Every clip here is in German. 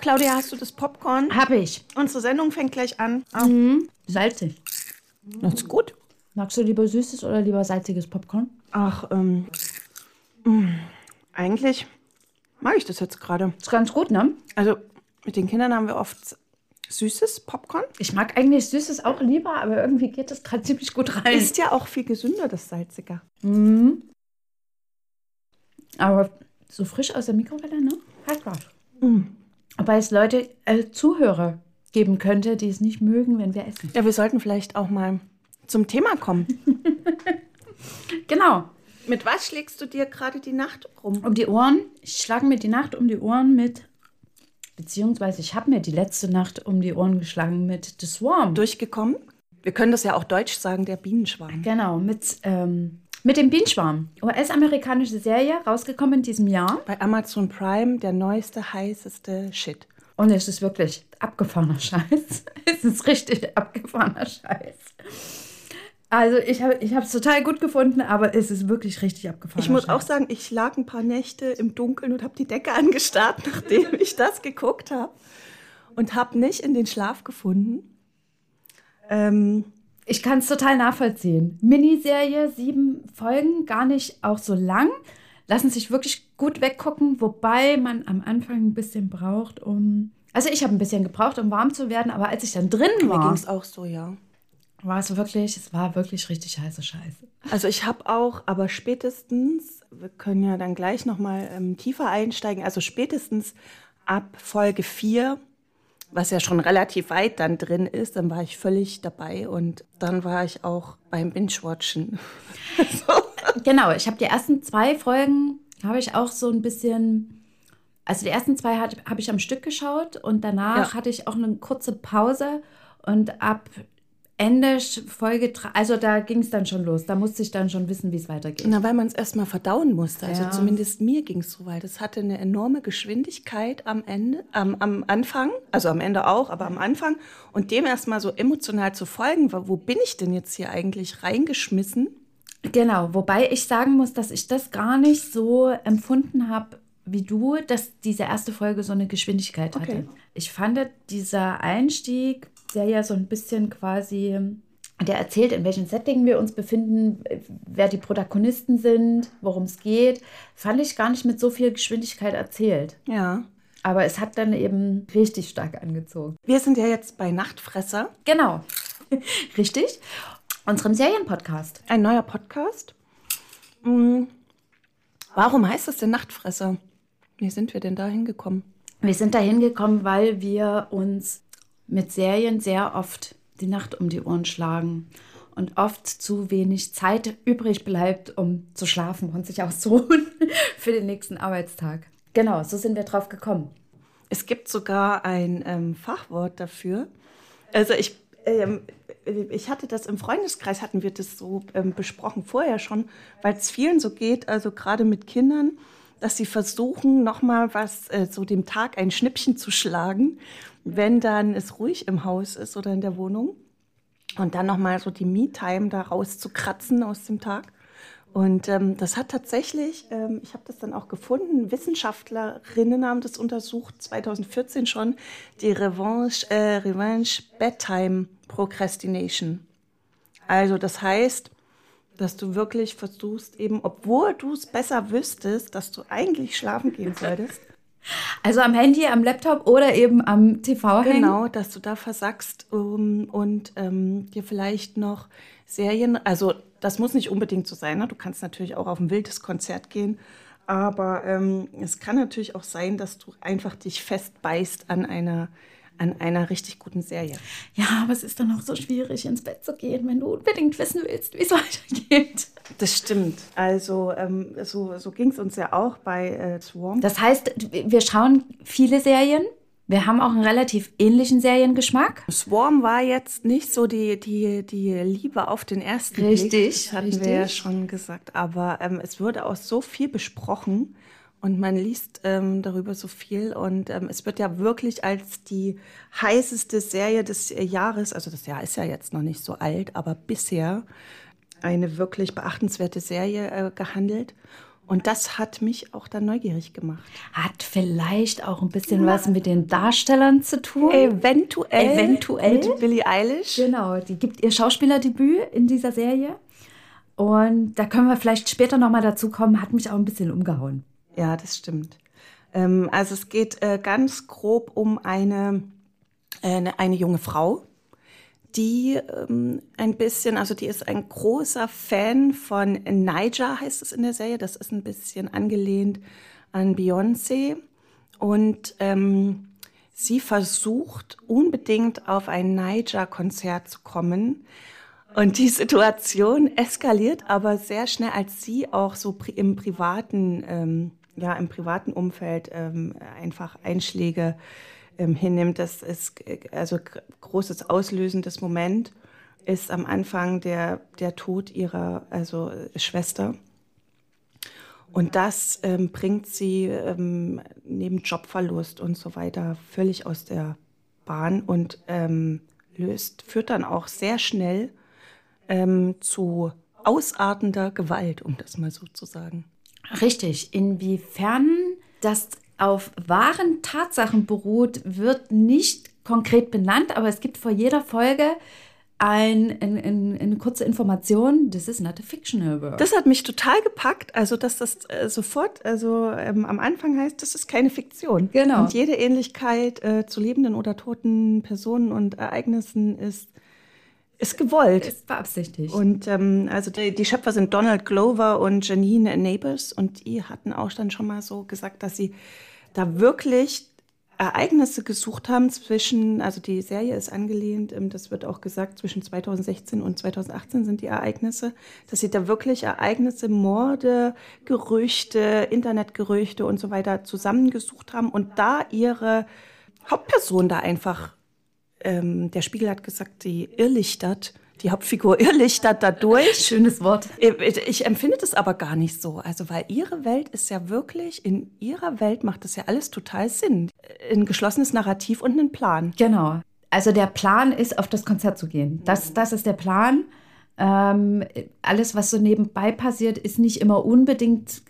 Claudia, hast du das Popcorn? Hab ich. Unsere Sendung fängt gleich an. Ah, Mhm. Salzig. Das ist gut. Magst du lieber süßes oder lieber salziges Popcorn? Ach, ähm. mh, Eigentlich mag ich das jetzt gerade. Ist ganz gut, ne? Also, mit den Kindern haben wir oft süßes Popcorn. Ich mag eigentlich süßes auch lieber, aber irgendwie geht das gerade ziemlich gut rein. Ist ja auch viel gesünder, das Salzige. aber so frisch aus der Mikrowelle, ne? Hat was. Wobei es Leute, äh, Zuhörer geben könnte, die es nicht mögen, wenn wir essen. Ja, wir sollten vielleicht auch mal zum Thema kommen. Genau. Mit was schlägst du dir gerade die Nacht rum? Um die Ohren. Ich schlage mir die Nacht um die Ohren mit, beziehungsweise ich habe mir die letzte Nacht um die Ohren geschlagen mit The Swarm. Durchgekommen? Wir können das ja auch deutsch sagen, der Bienenschwarm. Genau, mit, ähm, mit dem Bienenschwarm. US-amerikanische Serie, rausgekommen in diesem Jahr. Bei Amazon Prime der neueste, heißeste Shit. Und es ist wirklich abgefahrener Scheiß. es ist richtig abgefahrener Scheiß. Also ich habe ich es total gut gefunden, aber es ist wirklich richtig abgefahren. Ich muss auch sagen, ich lag ein paar Nächte im Dunkeln und habe die Decke angestarrt, nachdem ich das geguckt habe. Und habe nicht in den Schlaf gefunden. Ähm, Ich kann es total nachvollziehen. Miniserie, sieben Folgen, gar nicht auch so lang. Lassen sich wirklich gut weggucken, wobei man am Anfang ein bisschen braucht, um. Also ich habe ein bisschen gebraucht, um warm zu werden, aber als ich dann drin mir ging war, es auch so, ja. war es wirklich, es war wirklich richtig heiße Scheiße. Also ich habe auch, aber spätestens, wir können ja dann gleich nochmal ähm, tiefer einsteigen, also spätestens ab Folge 4, was ja schon relativ weit dann drin ist, dann war ich völlig dabei und dann war ich auch beim Binge-Watchen. Genau, ich habe die ersten zwei Folgen, habe ich auch so ein bisschen, also die ersten zwei habe ich am Stück geschaut und danach Ja. hatte ich auch eine kurze Pause und ab Ende Folge also da ging es dann schon los, da musste ich dann schon wissen, wie es weitergeht. Na, weil man es erstmal verdauen musste. Also Ja. zumindest mir ging es so, weil das hatte eine enorme Geschwindigkeit am Ende, am, am Anfang, also am Ende auch, aber am Anfang. Und dem erstmal so emotional zu folgen, wo bin ich denn jetzt hier eigentlich reingeschmissen? Genau, wobei ich sagen muss, dass ich das gar nicht so empfunden habe wie du, dass diese erste Folge so eine Geschwindigkeit hatte. Okay. Ich fand dieser Einstieg, der ja so ein bisschen quasi, der erzählt, in welchem Setting wir uns befinden, wer die Protagonisten sind, worum es geht, fand ich gar nicht mit so viel Geschwindigkeit erzählt. Ja. Aber es hat dann eben richtig stark angezogen. Wir sind ja jetzt bei Nachtfresser, Genau. Richtig. Unserem Serienpodcast. ein neuer Podcast. Hm. Warum heißt das denn Nachtfresser? Wie sind wir denn da hingekommen? Wir sind da hingekommen, weil wir uns mit Serien sehr oft die Nacht um die Ohren schlagen und oft zu wenig Zeit übrig bleibt, um zu schlafen und sich auszuruhen für den nächsten Arbeitstag. Genau, so sind wir drauf gekommen. Es gibt sogar ein ähm, Fachwort dafür. Also ich, ähm, ich hatte das im Freundeskreis, hatten wir das so ähm, besprochen vorher schon, weil es vielen so geht, also gerade mit Kindern, dass sie versuchen, nochmal was, äh, so dem Tag ein Schnippchen zu schlagen, wenn dann es ruhig im Haus ist oder in der Wohnung. Und dann nochmal so die Me-Time da rauszukratzen aus dem Tag. Und ähm, das hat tatsächlich, ähm, ich habe das dann auch gefunden, Wissenschaftlerinnen haben das untersucht, 2014 schon, die Revanche, äh, Revenge Bedtime Procrastination. Also das heißt, dass du wirklich versuchst, eben, obwohl du es besser wüsstest, dass du eigentlich schlafen gehen solltest, Also am Handy, am Laptop oder eben am TV hängen. Genau, dass du da versagst um, und ähm, dir vielleicht noch Serien, also das muss nicht unbedingt so sein, ne? du kannst natürlich auch auf ein wildes Konzert gehen, aber ähm, es kann natürlich auch sein, dass du einfach dich festbeißt an einer, an einer richtig guten Serie. Ja, aber es ist dann auch so schwierig, ins Bett zu gehen, wenn du unbedingt wissen willst, wie es weitergeht. Das stimmt. Also ähm, so, so ging es uns ja auch bei äh, Swarm. Das heißt, wir schauen viele Serien. Wir haben auch einen relativ ähnlichen Seriengeschmack. Swarm war jetzt nicht so die, die, die Liebe auf den ersten Richtig, Blick. Das hatten richtig. wir ja schon gesagt. Aber ähm, es wurde auch so viel besprochen und man liest ähm, darüber so viel. Und ähm, es wird ja wirklich als die heißeste Serie des äh, Jahres, also das Jahr ist ja jetzt noch nicht so alt, aber bisher eine wirklich beachtenswerte Serie äh, gehandelt. Und das hat mich auch dann neugierig gemacht. Hat vielleicht auch ein bisschen ja. was mit den Darstellern zu tun. Eventuell. Eventuell. Mit Billie Eilish. Genau, die gibt ihr Schauspielerdebüt in dieser Serie. Und da können wir vielleicht später nochmal dazu kommen, hat mich auch ein bisschen umgehauen. Ja, das stimmt. Ähm, also es geht äh, ganz grob um eine, äh, eine junge Frau, die ähm, ein bisschen, also die ist ein großer Fan von Niger, heißt es in der Serie. Das ist ein bisschen angelehnt an Beyoncé. Und ähm, sie versucht unbedingt auf ein Niger-Konzert zu kommen. Und die Situation eskaliert aber sehr schnell, als sie auch so im privaten, ähm, ja, im privaten Umfeld ähm, einfach Einschläge ähm, hinnimmt. Das ist also großes auslösendes Moment ist am Anfang der, der Tod ihrer also Schwester. Und das ähm, bringt sie ähm, neben Jobverlust und so weiter völlig aus der Bahn und ähm, löst, führt dann auch sehr schnell ähm, zu ausartender Gewalt, um das mal so zu sagen. Richtig. Inwiefern das auf wahren Tatsachen beruht, wird nicht konkret benannt, aber es gibt vor jeder Folge ein, ein, ein, eine kurze Information, this is not a fictional work. Das hat mich total gepackt, also dass das äh, sofort, also ähm, am Anfang heißt, das ist keine Fiktion. Genau. Und jede Ähnlichkeit äh, zu lebenden oder toten Personen und Ereignissen ist ist gewollt. Ist beabsichtigt. Und ähm, also die, die, Schöpfer sind Donald Glover und Janine Neighbors und die hatten auch dann schon mal so gesagt, dass sie da wirklich Ereignisse gesucht haben zwischen, also die Serie ist angelehnt, ähm, das wird auch gesagt, zwischen 2016 und 2018 sind die Ereignisse, dass sie da wirklich Ereignisse, Morde, Gerüchte, Internetgerüchte und so weiter zusammengesucht haben und da ihre Hauptperson da einfach ähm, der Spiegel hat gesagt, die irrlichtert, die Hauptfigur irrlichtert dadurch. Schönes Wort. Ich empfinde das aber gar nicht so. Also, weil ihre Welt ist ja wirklich, in ihrer Welt macht das ja alles total Sinn. Ein geschlossenes Narrativ und einen Plan. Genau. Also der Plan ist, auf das Konzert zu gehen. Das, das ist der Plan. Ähm, alles, was so nebenbei passiert, ist nicht immer unbedingt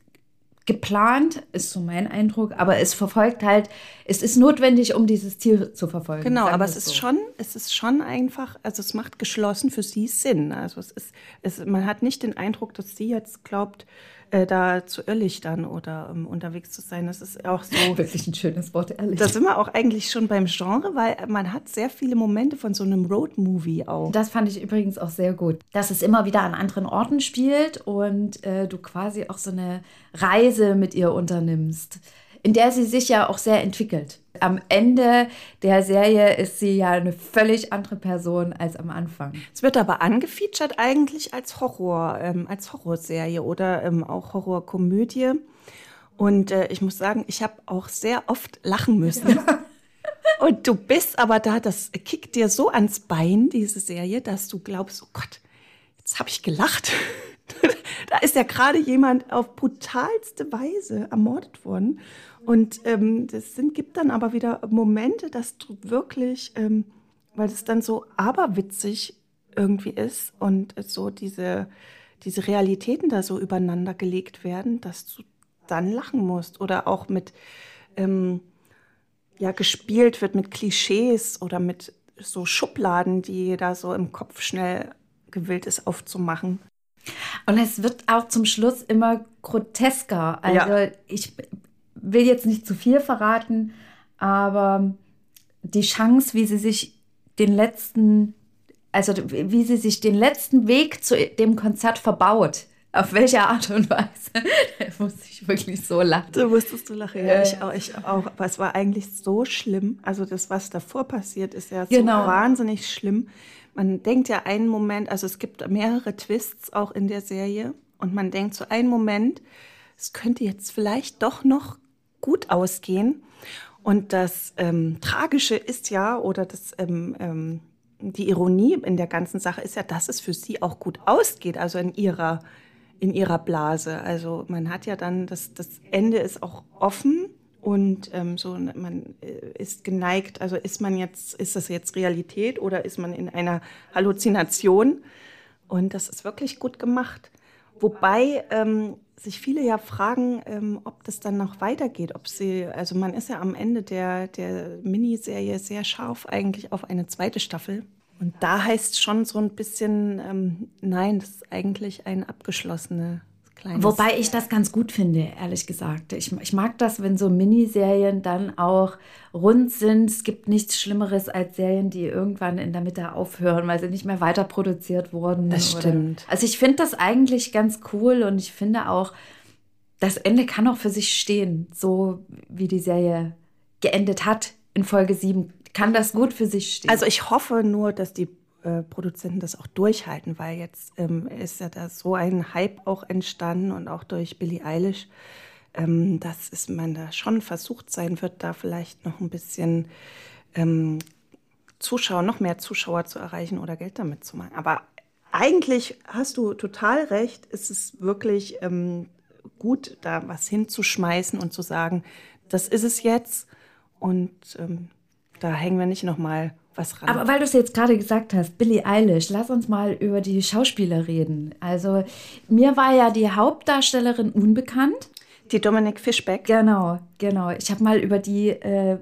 geplant, ist so mein Eindruck, aber es verfolgt halt, es ist notwendig, um dieses Ziel zu verfolgen. Genau, aber es ist so. schon, es ist schon einfach, also es macht geschlossen für sie Sinn. Also es ist, es, man hat nicht den Eindruck, dass sie jetzt glaubt, äh, da zu irrlichtern oder um, unterwegs zu sein. Das ist auch so. Wirklich ein schönes Wort, ehrlich. Da sind wir auch eigentlich schon beim Genre, weil man hat sehr viele Momente von so einem Roadmovie auch. Das fand ich übrigens auch sehr gut, dass es immer wieder an anderen Orten spielt und äh, du quasi auch so eine Reise mit ihr unternimmst in der sie sich ja auch sehr entwickelt. Am Ende der Serie ist sie ja eine völlig andere Person als am Anfang. Es wird aber angefeatured eigentlich als Horror, ähm, als Horrorserie oder ähm, auch Horrorkomödie. Und äh, ich muss sagen, ich habe auch sehr oft lachen müssen. Und du bist aber da, das kickt dir so ans Bein, diese Serie, dass du glaubst, oh Gott, jetzt habe ich gelacht. da ist ja gerade jemand auf brutalste Weise ermordet worden. Und ähm, das sind, gibt dann aber wieder Momente, dass du wirklich, ähm, weil es dann so aberwitzig irgendwie ist und so diese, diese Realitäten da so übereinander gelegt werden, dass du dann lachen musst. Oder auch mit, ähm, ja, gespielt wird mit Klischees oder mit so Schubladen, die da so im Kopf schnell gewillt ist aufzumachen. Und es wird auch zum Schluss immer grotesker. Also ja. ich will jetzt nicht zu viel verraten, aber die Chance, wie sie sich den letzten, also wie sie sich den letzten Weg zu dem Konzert verbaut, auf welche Art und Weise, da musste ich wirklich so lachen. Du musstest du lachen, ja, ich auch, ich auch. Aber es war eigentlich so schlimm. Also das, was davor passiert, ist ja so genau. wahnsinnig schlimm. Man denkt ja einen Moment, also es gibt mehrere Twists auch in der Serie und man denkt so einen Moment, es könnte jetzt vielleicht doch noch gut ausgehen. Und das ähm, Tragische ist ja, oder das, ähm, ähm, die Ironie in der ganzen Sache ist ja, dass es für sie auch gut ausgeht, also in ihrer, in ihrer Blase. Also man hat ja dann, das, das Ende ist auch offen und ähm, so man äh, ist geneigt, also ist man jetzt, ist das jetzt Realität oder ist man in einer Halluzination? Und das ist wirklich gut gemacht. Wobei ähm, sich viele ja fragen, ähm, ob das dann noch weitergeht. Ob sie, also man ist ja am Ende der, der Miniserie sehr scharf eigentlich auf eine zweite Staffel. Und da heißt schon so ein bisschen, ähm, nein, das ist eigentlich ein abgeschlossene Kleines. Wobei ich das ganz gut finde, ehrlich gesagt. Ich, ich mag das, wenn so Miniserien dann auch rund sind. Es gibt nichts Schlimmeres als Serien, die irgendwann in der Mitte aufhören, weil sie nicht mehr weiter produziert wurden. Das stimmt. Oder. Also ich finde das eigentlich ganz cool und ich finde auch, das Ende kann auch für sich stehen, so wie die Serie geendet hat in Folge 7 kann das gut für sich stehen. Also ich hoffe nur, dass die äh, Produzenten das auch durchhalten, weil jetzt ähm, ist ja da so ein Hype auch entstanden und auch durch Billie Eilish, ähm, dass es man da schon versucht sein wird, da vielleicht noch ein bisschen ähm, Zuschauer, noch mehr Zuschauer zu erreichen oder Geld damit zu machen. Aber eigentlich hast du total recht, ist es wirklich ähm, gut, da was hinzuschmeißen und zu sagen, das ist es jetzt und ähm, da hängen wir nicht nochmal was ran. Aber weil du es jetzt gerade gesagt hast, Billie Eilish, lass uns mal über die Schauspieler reden. Also mir war ja die Hauptdarstellerin unbekannt. Die Dominic Fischbeck. Genau, genau. Ich habe mal über die äh,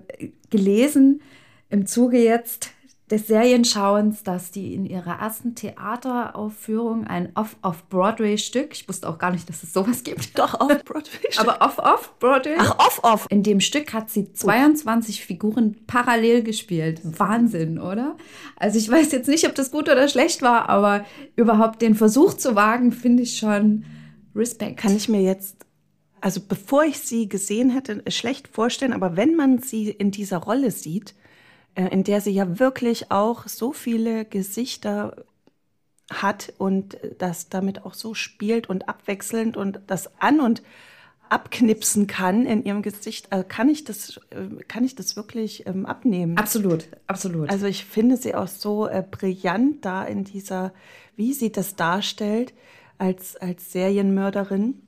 gelesen im Zuge jetzt des Serienschauens, dass die in ihrer ersten Theateraufführung ein Off-Off-Broadway-Stück, ich wusste auch gar nicht, dass es sowas gibt. Doch, Off-Broadway. Aber Off-Off-Broadway. Ach, Off-Off. In dem Stück hat sie 22 Figuren parallel gespielt. Wahnsinn, oder? Also ich weiß jetzt nicht, ob das gut oder schlecht war, aber überhaupt den Versuch zu wagen, finde ich schon Respekt. Kann ich mir jetzt also bevor ich sie gesehen hätte, schlecht vorstellen, aber wenn man sie in dieser Rolle sieht, in der sie ja wirklich auch so viele Gesichter hat und das damit auch so spielt und abwechselnd und das an und abknipsen kann in ihrem Gesicht, also kann ich das, äh, kann ich das wirklich ähm, abnehmen? Absolut, absolut. Also ich finde sie auch so äh, brillant da in dieser, wie sie das darstellt als, als Serienmörderin.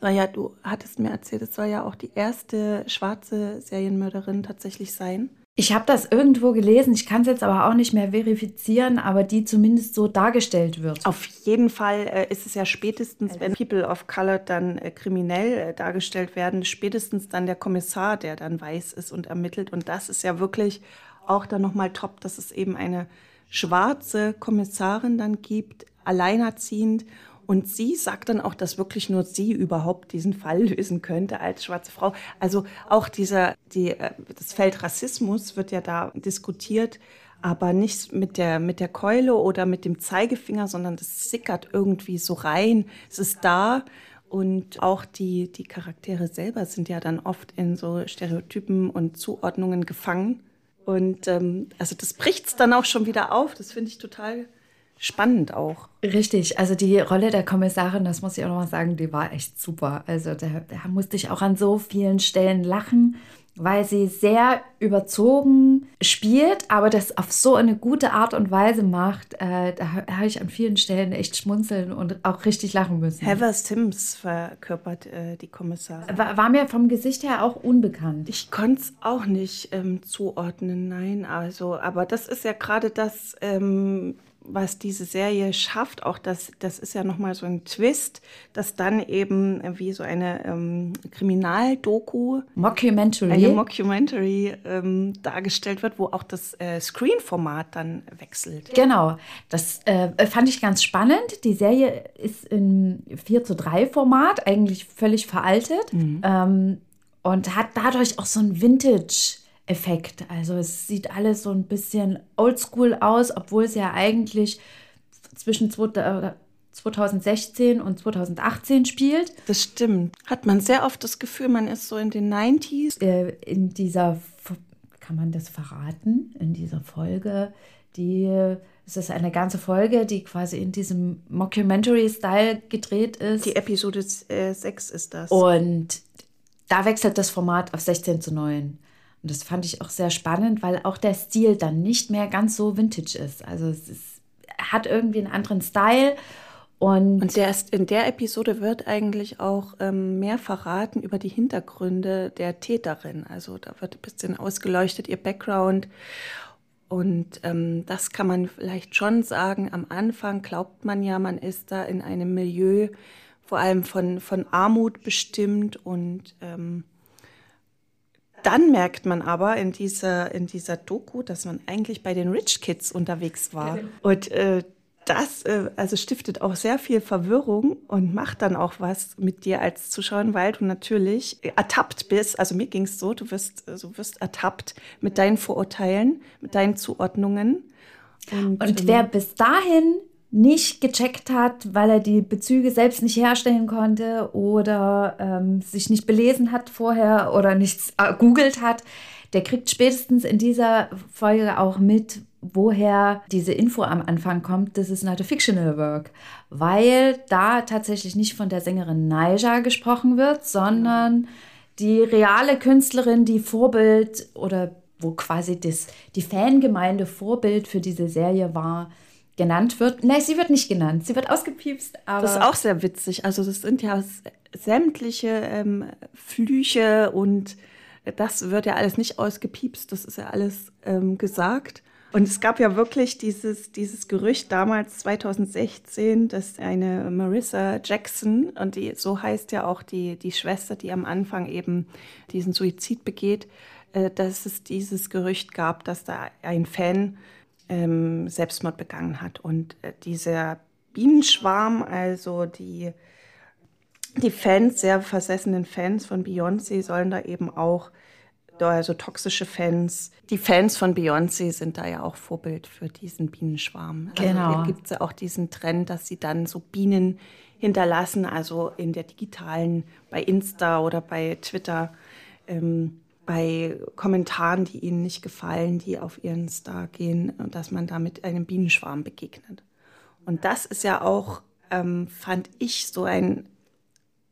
Naja, du hattest mir erzählt, es soll ja auch die erste schwarze Serienmörderin tatsächlich sein. Ich habe das irgendwo gelesen, ich kann es jetzt aber auch nicht mehr verifizieren, aber die zumindest so dargestellt wird. Auf jeden Fall äh, ist es ja spätestens, wenn People of Color dann äh, kriminell äh, dargestellt werden, spätestens dann der Kommissar, der dann weiß ist und ermittelt. Und das ist ja wirklich auch dann nochmal top, dass es eben eine schwarze Kommissarin dann gibt, alleinerziehend und sie sagt dann auch, dass wirklich nur sie überhaupt diesen Fall lösen könnte als schwarze Frau. Also auch dieser, die, äh, das Feld Rassismus wird ja da diskutiert, aber nicht mit der, mit der Keule oder mit dem Zeigefinger, sondern das sickert irgendwie so rein. Es ist da. Und auch die, die Charaktere selber sind ja dann oft in so Stereotypen und Zuordnungen gefangen. Und ähm, also das bricht es dann auch schon wieder auf. Das finde ich total spannend auch. Richtig, also die Rolle der Kommissarin, das muss ich auch noch mal sagen, die war echt super. Also da, da musste ich auch an so vielen Stellen lachen, weil sie sehr überzogen spielt, aber das auf so eine gute Art und Weise macht. Äh, da habe ich an vielen Stellen echt schmunzeln und auch richtig lachen müssen. Heather Sims verkörpert äh, die Kommissarin. War, war, mir vom Gesicht her auch unbekannt. Ich konnte es auch nicht ähm, zuordnen, nein. Also, aber das ist ja gerade das. Ähm, was diese Serie schafft, auch das, das ist ja nochmal so ein Twist, dass dann eben wie so eine ähm, Kriminaldoku, Mockumentary, eine Mockumentary ähm, dargestellt wird, wo auch das äh, Screen-Format dann wechselt. Genau, das äh, fand ich ganz spannend. Die Serie ist in 4 zu 3 Format, eigentlich völlig veraltet mhm. ähm, und hat dadurch auch so ein Vintage- Effekt. Also es sieht alles so ein bisschen oldschool aus, obwohl es ja eigentlich zwischen 2016 und 2018 spielt. Das stimmt. Hat man sehr oft das Gefühl, man ist so in den 90s. Äh, in dieser, kann man das verraten, in dieser Folge, die, es ist eine ganze Folge, die quasi in diesem Mockumentary-Style gedreht ist. Die Episode 6 äh, ist das. Und da wechselt das Format auf 16 zu 9. Und das fand ich auch sehr spannend, weil auch der Stil dann nicht mehr ganz so vintage ist. Also es ist, hat irgendwie einen anderen Style. Und, und der ist, in der Episode wird eigentlich auch ähm, mehr verraten über die Hintergründe der Täterin. Also da wird ein bisschen ausgeleuchtet, ihr Background. Und ähm, das kann man vielleicht schon sagen. Am Anfang glaubt man ja, man ist da in einem Milieu vor allem von, von Armut bestimmt. Und ähm, dann merkt man aber in dieser, in dieser Doku, dass man eigentlich bei den Rich Kids unterwegs war. Und äh, das äh, also stiftet auch sehr viel Verwirrung und macht dann auch was mit dir als Zuschauer, weil du natürlich ertappt bist. Also mir ging es so, du wirst, du wirst ertappt mit deinen Vorurteilen, mit deinen Zuordnungen. Und, und wer ähm, bis dahin nicht gecheckt hat, weil er die Bezüge selbst nicht herstellen konnte oder ähm, sich nicht belesen hat vorher oder nichts äh, googelt hat, der kriegt spätestens in dieser Folge auch mit, woher diese Info am Anfang kommt, das ist not a fictional work, weil da tatsächlich nicht von der Sängerin Naija gesprochen wird, sondern die reale Künstlerin, die Vorbild oder wo quasi das, die Fangemeinde Vorbild für diese Serie war, genannt wird. Nein, sie wird nicht genannt, sie wird ausgepiepst. Aber das ist auch sehr witzig. Also das sind ja sämtliche ähm, Flüche und das wird ja alles nicht ausgepiepst, das ist ja alles ähm, gesagt. Und es gab ja wirklich dieses, dieses Gerücht damals, 2016, dass eine Marissa Jackson, und die, so heißt ja auch die, die Schwester, die am Anfang eben diesen Suizid begeht, äh, dass es dieses Gerücht gab, dass da ein Fan ähm, Selbstmord begangen hat. Und äh, dieser Bienenschwarm, also die, die Fans, sehr versessenen Fans von Beyoncé, sollen da eben auch also toxische Fans. Die Fans von Beyoncé sind da ja auch Vorbild für diesen Bienenschwarm. Also genau. Also gibt es ja auch diesen Trend, dass sie dann so Bienen hinterlassen, also in der digitalen, bei Insta oder bei Twitter, ähm, bei Kommentaren, die ihnen nicht gefallen, die auf ihren Star gehen, dass man da mit einem Bienenschwarm begegnet. Und das ist ja auch, ähm, fand ich, so ein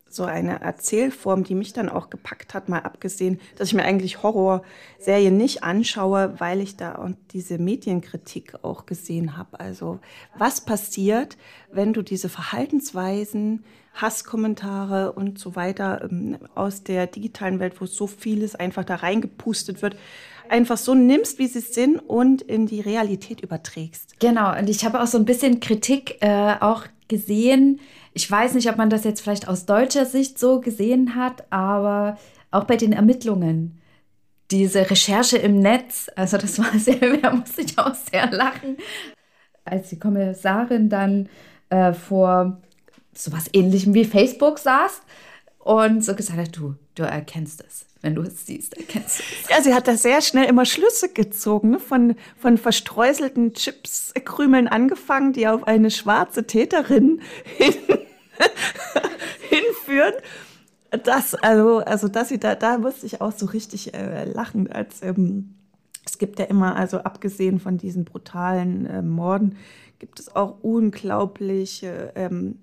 so eine Erzählform, die mich dann auch gepackt hat, mal abgesehen, dass ich mir eigentlich Horrorserien nicht anschaue, weil ich da und diese Medienkritik auch gesehen habe. Also was passiert, wenn du diese Verhaltensweisen, Hasskommentare und so weiter ähm, aus der digitalen Welt, wo so vieles einfach da reingepustet wird, einfach so nimmst, wie sie sind und in die Realität überträgst. Genau, und ich habe auch so ein bisschen Kritik äh, auch gesehen, ich weiß nicht, ob man das jetzt vielleicht aus deutscher Sicht so gesehen hat, aber auch bei den Ermittlungen. Diese Recherche im Netz, also das war sehr, da musste ich auch sehr lachen, als die Kommissarin dann äh, vor sowas ähnlichem wie Facebook saß und so gesagt hat, du, du erkennst es. Wenn du es siehst, erkennst du es. Ja, sie hat da sehr schnell immer Schlüsse gezogen, ne? von, von verstreuselten Chipskrümeln angefangen, die auf eine schwarze Täterin hin hinführen. Das, also, also dass sie da, da musste ich auch so richtig äh, lachen, als ähm, es gibt ja immer, also abgesehen von diesen brutalen äh, Morden, gibt es auch unglaubliche ähm,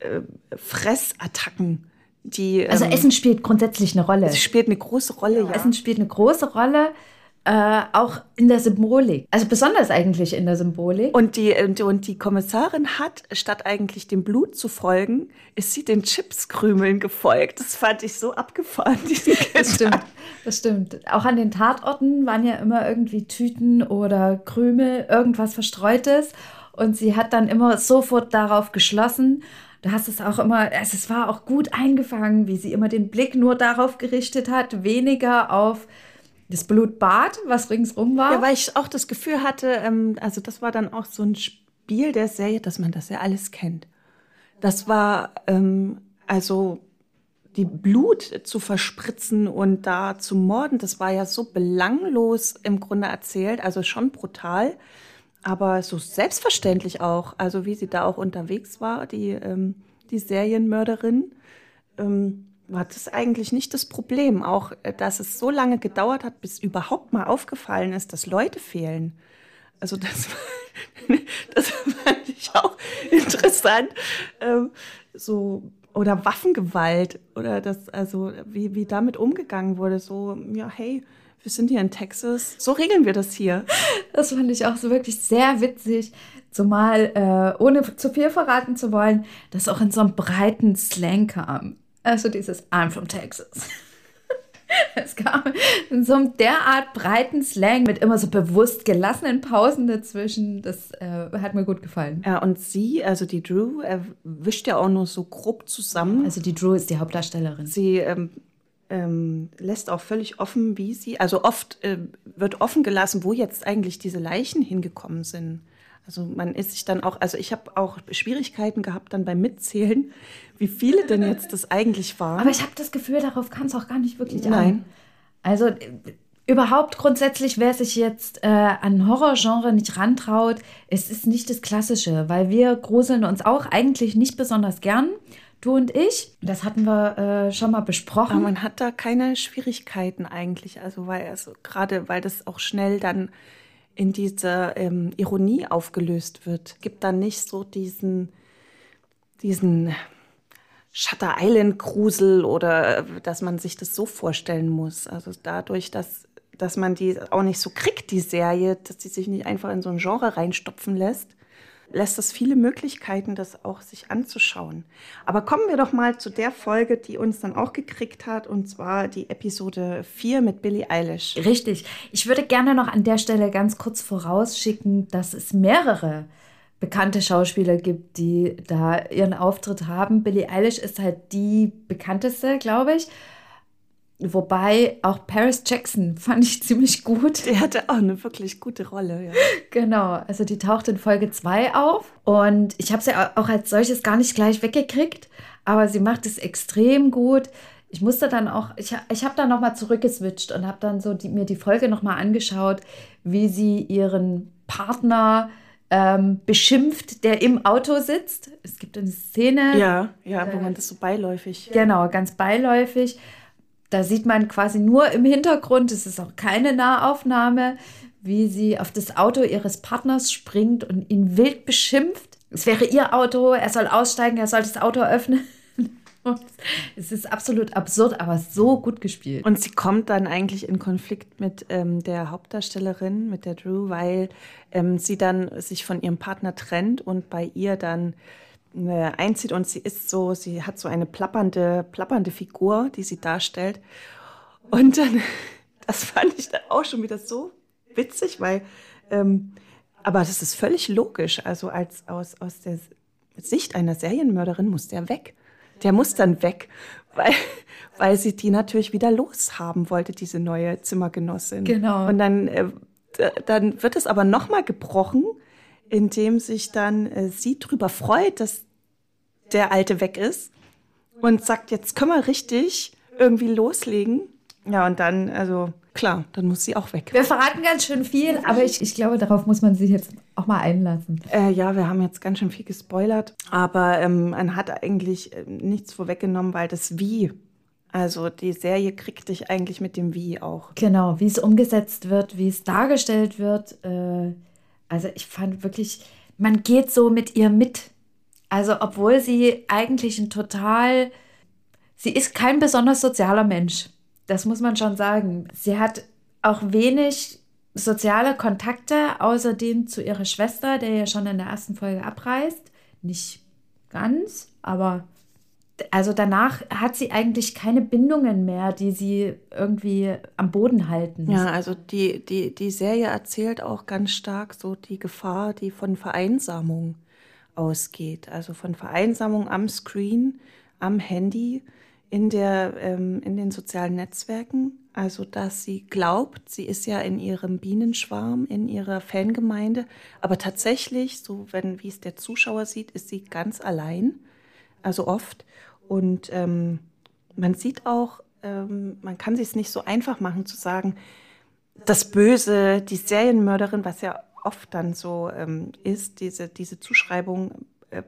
äh, Fressattacken. Die, also ähm, Essen spielt grundsätzlich eine Rolle. Es spielt eine große Rolle, ja. Essen spielt eine große Rolle. Äh, auch in der Symbolik. Also besonders eigentlich in der Symbolik. Und die, und die Kommissarin hat, statt eigentlich dem Blut zu folgen, ist sie den Chipskrümeln gefolgt. Das fand ich so abgefahren. Das stimmt, das stimmt. Auch an den Tatorten waren ja immer irgendwie Tüten oder Krümel, irgendwas Verstreutes. Und sie hat dann immer sofort darauf geschlossen. Du hast es auch immer, es war auch gut eingefangen, wie sie immer den Blick nur darauf gerichtet hat, weniger auf das Blutbad, was ringsrum war. Ja, weil ich auch das Gefühl hatte, ähm, also das war dann auch so ein Spiel der Serie, dass man das ja alles kennt. Das war ähm, also die Blut zu verspritzen und da zu morden, das war ja so belanglos im Grunde erzählt, also schon brutal, aber so selbstverständlich auch, also wie sie da auch unterwegs war, die, ähm, die Serienmörderin. Ähm, war das eigentlich nicht das Problem. Auch, äh, dass es so lange gedauert hat, bis überhaupt mal aufgefallen ist, dass Leute fehlen. Also das, das fand ich auch interessant. Ähm, so, oder Waffengewalt oder das, also wie, wie damit umgegangen wurde. So, ja, hey, wir sind hier in Texas, so regeln wir das hier. Das fand ich auch so wirklich sehr witzig. Zumal, äh, ohne zu viel verraten zu wollen, das auch in so einem breiten Slang kam. Also dieses I'm from Texas. Es kam in so einem derart breiten Slang mit immer so bewusst gelassenen Pausen dazwischen. Das äh, hat mir gut gefallen. Ja, und sie, also die Drew, wischt ja auch nur so grob zusammen. Also die Drew ist die Hauptdarstellerin. Sie ähm, ähm, lässt auch völlig offen, wie sie, also oft äh, wird offen gelassen, wo jetzt eigentlich diese Leichen hingekommen sind. Also man ist sich dann auch, also ich habe auch Schwierigkeiten gehabt dann beim Mitzählen, wie viele denn jetzt das eigentlich waren. Aber ich habe das Gefühl, darauf kann es auch gar nicht wirklich Nein. an. Also äh, überhaupt grundsätzlich, wer sich jetzt äh, an Horrorgenre nicht rantraut, es ist nicht das Klassische, weil wir gruseln uns auch eigentlich nicht besonders gern. Du und ich, das hatten wir äh, schon mal besprochen. Aber man hat da keine Schwierigkeiten eigentlich, also weil also gerade weil das auch schnell dann in diese ähm, Ironie aufgelöst wird, gibt dann nicht so diesen diesen Shutter Island Grusel oder äh, dass man sich das so vorstellen muss. Also dadurch, dass dass man die auch nicht so kriegt, die Serie, dass sie sich nicht einfach in so ein Genre reinstopfen lässt, lässt das viele Möglichkeiten, das auch sich anzuschauen. Aber kommen wir doch mal zu der Folge, die uns dann auch gekriegt hat, und zwar die Episode 4 mit Billie Eilish. Richtig. Ich würde gerne noch an der Stelle ganz kurz vorausschicken, dass es mehrere bekannte Schauspieler gibt, die da ihren Auftritt haben. Billie Eilish ist halt die bekannteste, glaube ich. Wobei auch Paris Jackson fand ich ziemlich gut. Der hatte auch eine wirklich gute Rolle, ja. Genau, also die taucht in Folge 2 auf und ich habe sie auch als solches gar nicht gleich weggekriegt, aber sie macht es extrem gut. Ich musste dann auch, ich, ich habe dann nochmal zurückgeswitcht und habe dann so die, mir die Folge nochmal angeschaut, wie sie ihren Partner ähm, beschimpft, der im Auto sitzt. Es gibt eine Szene. Ja, ja, wo man das so beiläufig. Genau, ganz beiläufig. Da sieht man quasi nur im Hintergrund, es ist auch keine Nahaufnahme, wie sie auf das Auto ihres Partners springt und ihn wild beschimpft. Es wäre ihr Auto, er soll aussteigen, er soll das Auto öffnen. Es ist absolut absurd, aber so gut gespielt. Und sie kommt dann eigentlich in Konflikt mit ähm, der Hauptdarstellerin, mit der Drew, weil ähm, sie dann sich von ihrem Partner trennt und bei ihr dann einzieht und sie ist so, sie hat so eine plappernde, plappernde Figur, die sie darstellt. Und dann, das fand ich dann auch schon wieder so witzig, weil, ähm, aber das ist völlig logisch. Also als aus, aus der Sicht einer Serienmörderin muss der weg. Der muss dann weg, weil, weil sie die natürlich wieder loshaben wollte, diese neue Zimmergenossin. Genau. Und dann, äh, dann wird es aber nochmal gebrochen, indem sich dann äh, sie drüber freut, dass der Alte weg ist und sagt, jetzt können wir richtig irgendwie loslegen. Ja, und dann, also klar, dann muss sie auch weg. Wir verraten ganz schön viel, aber ich, ich glaube, darauf muss man sich jetzt auch mal einlassen. Äh, ja, wir haben jetzt ganz schön viel gespoilert, aber ähm, man hat eigentlich äh, nichts vorweggenommen, weil das Wie, also die Serie kriegt dich eigentlich mit dem Wie auch. Genau, wie es umgesetzt wird, wie es dargestellt wird. Äh, also ich fand wirklich, man geht so mit ihr mit. Also obwohl sie eigentlich ein total, sie ist kein besonders sozialer Mensch. Das muss man schon sagen. Sie hat auch wenig soziale Kontakte, außerdem zu ihrer Schwester, der ja schon in der ersten Folge abreist. Nicht ganz, aber also danach hat sie eigentlich keine Bindungen mehr, die sie irgendwie am Boden halten. Ja, also die, die, die Serie erzählt auch ganz stark so die Gefahr, die von Vereinsamung ausgeht. Also von Vereinsamung am Screen, am Handy, in, der, ähm, in den sozialen Netzwerken. Also dass sie glaubt, sie ist ja in ihrem Bienenschwarm, in ihrer Fangemeinde, aber tatsächlich, so wenn wie es der Zuschauer sieht, ist sie ganz allein, also oft. Und ähm, man sieht auch, ähm, man kann sich es nicht so einfach machen zu sagen, das Böse, die Serienmörderin, was ja oft dann so ähm, ist, diese, diese Zuschreibung äh,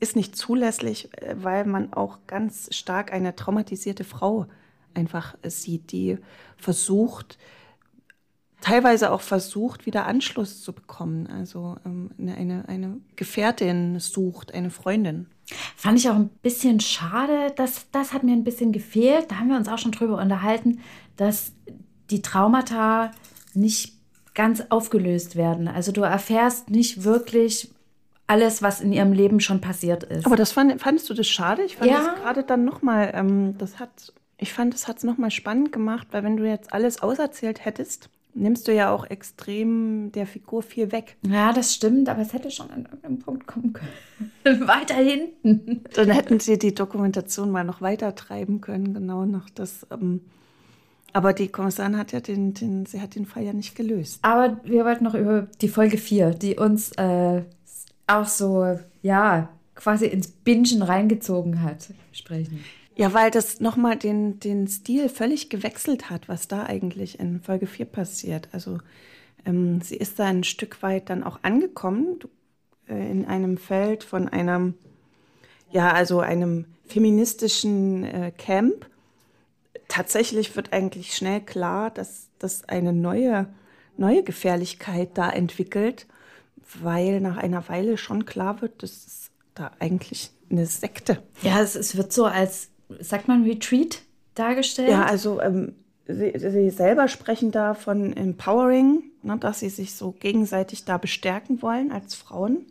ist nicht zulässig, äh, weil man auch ganz stark eine traumatisierte Frau einfach sieht, die versucht, teilweise auch versucht, wieder Anschluss zu bekommen. Also ähm, eine, eine Gefährtin sucht, eine Freundin. Fand ich auch ein bisschen schade, dass das hat mir ein bisschen gefehlt. Da haben wir uns auch schon drüber unterhalten, dass die Traumata nicht ganz aufgelöst werden. Also du erfährst nicht wirklich alles, was in ihrem Leben schon passiert ist. Aber das fand, fandest du das schade? Ich fand Ja. das gerade dann nochmal, ähm, das hat Ich fand, es hat es nochmal spannend gemacht, weil wenn du jetzt alles auserzählt hättest, nimmst du ja auch extrem der Figur viel weg. Ja, das stimmt, aber es hätte schon an irgendeinem Punkt kommen können. weiter hinten. Dann hätten sie die Dokumentation mal noch weiter treiben können, genau noch das. Ähm, aber die Kommissarin hat ja den, den, sie hat den Fall ja nicht gelöst. Aber wir wollten noch über die Folge 4, die uns äh, auch so, ja, quasi ins Bingen reingezogen hat, sprechen. Ja, weil das nochmal den, den Stil völlig gewechselt hat, was da eigentlich in Folge 4 passiert. Also ähm, sie ist da ein Stück weit dann auch angekommen äh, in einem Feld von einem, ja, also einem feministischen äh, Camp. Tatsächlich wird eigentlich schnell klar, dass das eine neue, neue Gefährlichkeit da entwickelt, weil nach einer Weile schon klar wird, dass es da eigentlich eine Sekte. Ja, es, es wird so als sagt man Retreat dargestellt? Ja, also ähm, sie, sie, selber sprechen da von Empowering, ne, dass sie sich so gegenseitig da bestärken wollen als Frauen.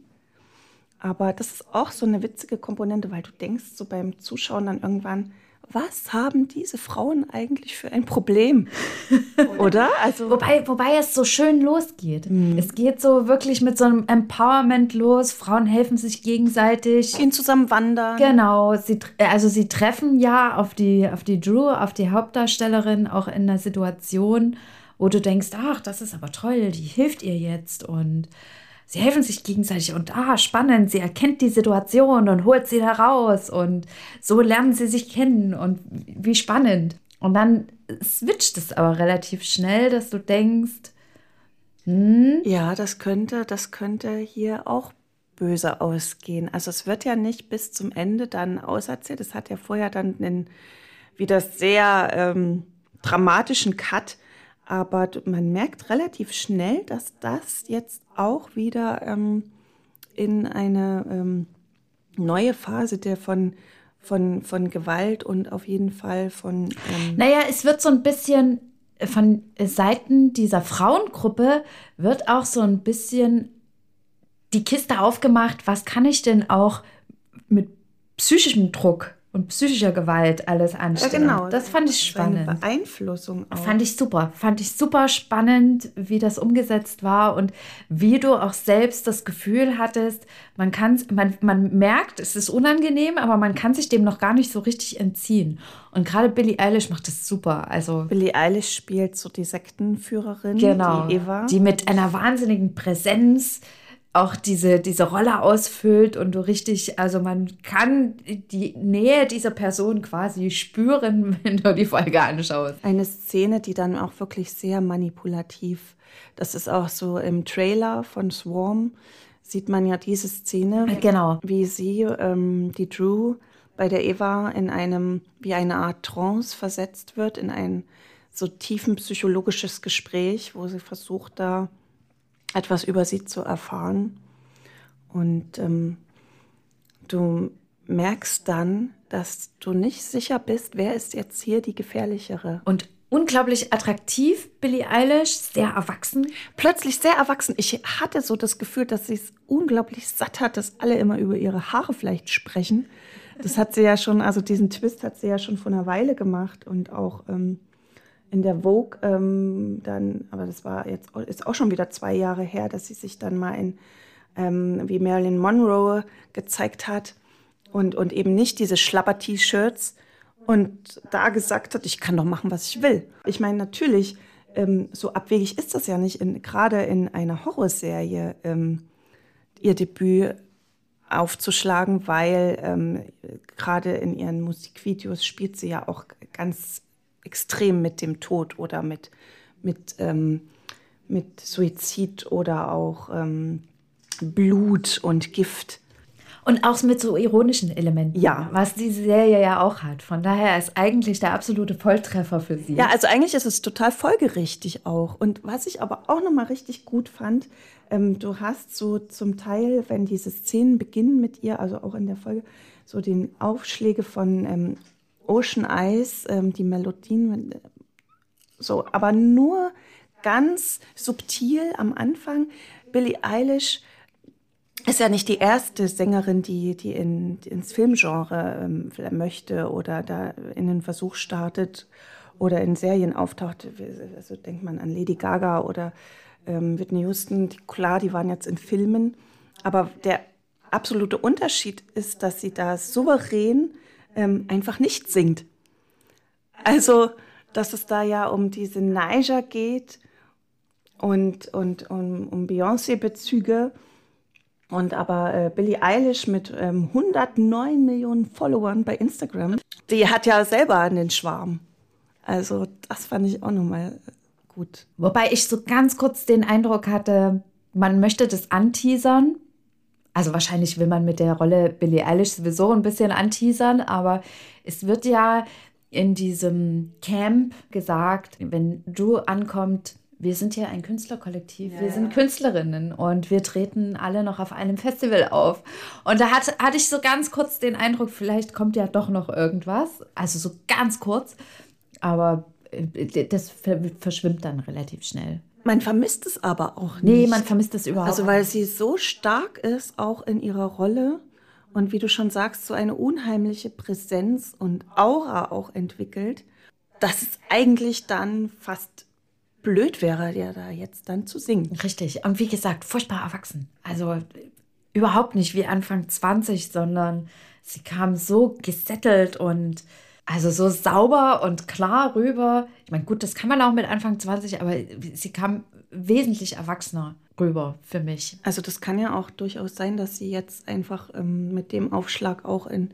Aber das ist auch so eine witzige Komponente, weil du denkst so beim Zuschauen dann irgendwann, was haben diese Frauen eigentlich für ein Problem? Oder? Also wobei, wobei es so schön losgeht. Mhm. Es geht so wirklich mit so einem Empowerment los. Frauen helfen sich gegenseitig. Gehen zusammen wandern. Genau. Sie, also sie treffen ja auf die, auf die Drew, auf die Hauptdarstellerin, auch in einer Situation, wo du denkst, ach, das ist aber toll, die hilft ihr jetzt und sie helfen sich gegenseitig und ah, spannend, sie erkennt die Situation und holt sie da raus und so lernen sie sich kennen und wie spannend. Und dann switcht es aber relativ schnell, dass du denkst, hm? Ja, das könnte, das könnte hier auch böse ausgehen. Also es wird ja nicht bis zum Ende dann auserzählt. Es hat ja vorher dann einen wieder sehr ähm, dramatischen Cut aber man merkt relativ schnell, dass das jetzt auch wieder ähm, in eine ähm, neue Phase der von, von, von Gewalt und auf jeden Fall von. Ähm naja, es wird so ein bisschen von Seiten dieser Frauengruppe wird auch so ein bisschen die Kiste aufgemacht, was kann ich denn auch mit psychischem Druck und psychischer Gewalt alles anstellen. Ja, genau. Das fand ich spannend. Eine Beeinflussung auch. Fand ich super. Fand ich super spannend, wie das umgesetzt war und wie du auch selbst das Gefühl hattest, man kann, man, man merkt, es ist unangenehm, aber man kann sich dem noch gar nicht so richtig entziehen. Und gerade Billie Eilish macht das super. Also Billie Eilish spielt so die Sektenführerin, genau, die Eva. Die mit einer wahnsinnigen Präsenz auch diese, diese Rolle ausfüllt und du richtig, also man kann die Nähe dieser Person quasi spüren, wenn du die Folge anschaust. Eine Szene, die dann auch wirklich sehr manipulativ, das ist auch so im Trailer von Swarm, sieht man ja diese Szene, genau. wie sie, ähm, die Drew, bei der Eva in einem, wie eine Art Trance versetzt wird, in ein so tiefen psychologisches Gespräch, wo sie versucht, da etwas über sie zu erfahren. Und ähm, du merkst dann, dass du nicht sicher bist, wer ist jetzt hier die gefährlichere. Und unglaublich attraktiv, Billie Eilish, sehr erwachsen. Plötzlich sehr erwachsen. Ich hatte so das Gefühl, dass sie es unglaublich satt hat, dass alle immer über ihre Haare vielleicht sprechen. Das hat sie ja schon, also diesen Twist hat sie ja schon vor einer Weile gemacht und auch ähm, in der Vogue ähm, dann, aber das war jetzt ist auch schon wieder zwei Jahre her, dass sie sich dann mal in ähm, wie Marilyn Monroe gezeigt hat und, und eben nicht diese Schlapper-T-Shirts und da gesagt hat, ich kann doch machen, was ich will. Ich meine, natürlich, ähm, so abwegig ist das ja nicht, gerade in einer Horrorserie ähm, ihr Debüt aufzuschlagen, weil ähm, gerade in ihren Musikvideos spielt sie ja auch ganz extrem mit dem Tod oder mit, mit, ähm, mit Suizid oder auch ähm, Blut und Gift. Und auch mit so ironischen Elementen, ja. was diese Serie ja auch hat. Von daher ist eigentlich der absolute Volltreffer für sie. Ja, also eigentlich ist es total folgerichtig auch. Und was ich aber auch nochmal richtig gut fand, ähm, du hast so zum Teil, wenn diese Szenen beginnen mit ihr, also auch in der Folge, so den Aufschläge von ähm, Ocean Eyes, ähm, die Melodien, so, aber nur ganz subtil am Anfang. Billie Eilish ist ja nicht die erste Sängerin, die, die in, ins Filmgenre ähm, möchte oder da in den Versuch startet oder in Serien auftaucht. Also denkt man an Lady Gaga oder ähm, Whitney Houston. Die, klar, die waren jetzt in Filmen. Aber der absolute Unterschied ist, dass sie da souverän ähm, einfach nicht singt. Also, dass es da ja um diese Niger geht und, und um, um Beyoncé-Bezüge. Und aber äh, Billie Eilish mit ähm, 109 Millionen Followern bei Instagram, die hat ja selber einen Schwarm. Also das fand ich auch nochmal gut. Wobei ich so ganz kurz den Eindruck hatte, man möchte das anteasern. Also wahrscheinlich will man mit der Rolle Billie Eilish sowieso ein bisschen anteasern, aber es wird ja in diesem Camp gesagt, wenn Drew ankommt, wir sind hier ein Künstlerkollektiv, ja, wir sind Künstlerinnen und wir treten alle noch auf einem Festival auf. Und da hat, hatte ich so ganz kurz den Eindruck, vielleicht kommt ja doch noch irgendwas. Also so ganz kurz. Aber äh, das verschwimmt dann relativ schnell. Man vermisst es aber auch nicht. Nee, man vermisst es überhaupt nicht. Also weil sie so stark ist, auch in ihrer Rolle und wie du schon sagst, so eine unheimliche Präsenz und Aura auch entwickelt, dass es eigentlich dann fast blöd wäre, ja da jetzt dann zu singen. Richtig. Und wie gesagt, furchtbar erwachsen. Also überhaupt nicht wie Anfang 20, sondern sie kam so gesettelt und also so sauber und klar rüber. Ich meine, gut, das kann man auch mit Anfang 20, aber sie kam wesentlich erwachsener rüber für mich. Also das kann ja auch durchaus sein, dass sie jetzt einfach ähm, mit dem Aufschlag auch in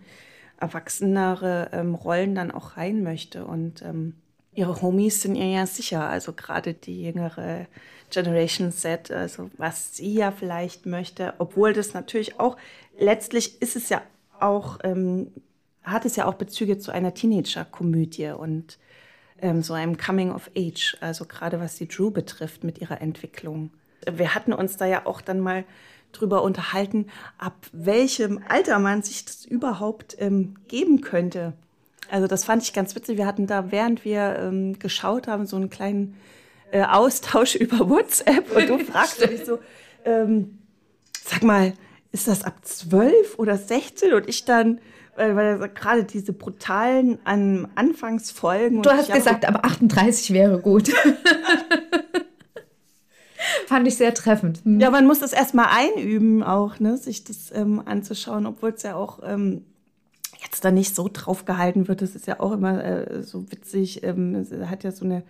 erwachsenere ähm, Rollen dann auch rein möchte. Und ähm, ihre Homies sind ihr ja sicher, also gerade die jüngere Generation Z, also was sie ja vielleicht möchte, obwohl das natürlich auch, letztlich ist es ja auch ähm, hat es ja auch Bezüge zu einer Teenager-Komödie und ähm, so einem Coming of Age, also gerade was die Drew betrifft mit ihrer Entwicklung. Wir hatten uns da ja auch dann mal drüber unterhalten, ab welchem Alter man sich das überhaupt ähm, geben könnte. Also das fand ich ganz witzig. Wir hatten da, während wir ähm, geschaut haben, so einen kleinen äh, Austausch über WhatsApp und du fragst mich so, ähm, sag mal, ist das ab 12 oder 16? Und ich dann, weil, weil gerade diese brutalen an Anfangsfolgen. Du hast gesagt, aber 38 wäre gut. Fand ich sehr treffend. Hm. Ja, man muss das erstmal einüben, auch, ne, sich das ähm, anzuschauen, obwohl es ja auch ähm, jetzt da nicht so drauf gehalten wird. Das ist ja auch immer äh, so witzig. Ähm, es hat ja so eine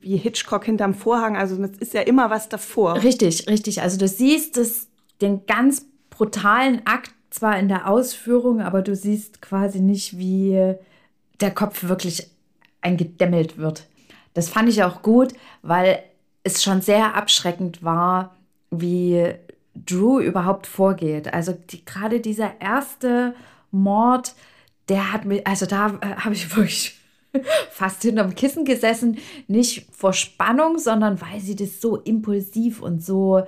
wie Hitchcock hinterm Vorhang. Also es ist ja immer was davor. Richtig, richtig. Also du siehst es, den ganz brutalen Akt zwar in der Ausführung, aber du siehst quasi nicht, wie der Kopf wirklich eingedämmelt wird. Das fand ich auch gut, weil es schon sehr abschreckend war, wie Drew überhaupt vorgeht. Also die, gerade dieser erste Mord, der hat mich, also da äh, habe ich wirklich fast hinterm Kissen gesessen, nicht vor Spannung, sondern weil sie das so impulsiv und so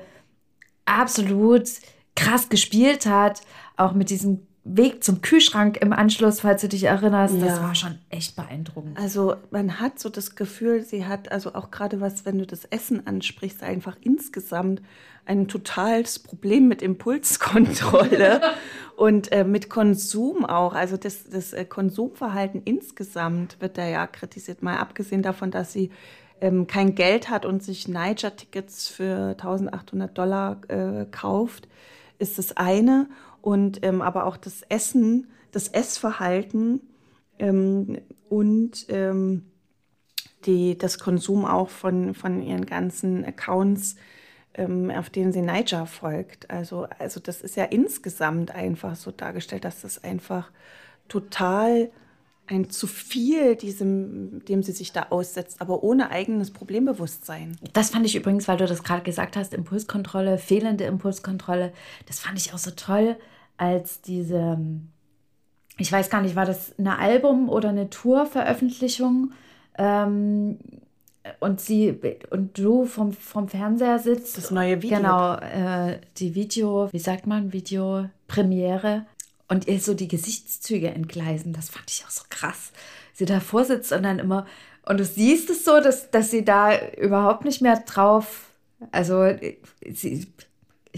absolut krass gespielt hat, auch mit diesem Weg zum Kühlschrank im Anschluss, falls du dich erinnerst, ja. das war schon echt beeindruckend. Also man hat so das Gefühl, sie hat also auch gerade was, wenn du das Essen ansprichst, einfach insgesamt ein totales Problem mit Impulskontrolle und äh, mit Konsum auch. Also das, das äh, Konsumverhalten insgesamt wird da ja kritisiert, mal abgesehen davon, dass sie ähm, kein Geld hat und sich Niger-Tickets für 1800 Dollar äh, kauft ist das eine. Und ähm, aber auch das Essen, das Essverhalten ähm, und ähm, die, das Konsum auch von, von ihren ganzen Accounts, ähm, auf denen sie Niger folgt. Also, also das ist ja insgesamt einfach so dargestellt, dass das einfach total ein zu viel, diesem, dem sie sich da aussetzt, aber ohne eigenes Problembewusstsein. Das fand ich übrigens, weil du das gerade gesagt hast, Impulskontrolle, fehlende Impulskontrolle, das fand ich auch so toll, als diese, ich weiß gar nicht, war das eine Album- oder eine Tour-Veröffentlichung? Ähm, und sie und du vom, vom Fernseher sitzt. Das neue Video. Genau, äh, die Video, wie sagt man, Video-Premiere und ihr so die Gesichtszüge entgleisen. Das fand ich auch so krass. Sie davor sitzt und dann immer, und du siehst es so, dass, dass sie da überhaupt nicht mehr drauf, also sie,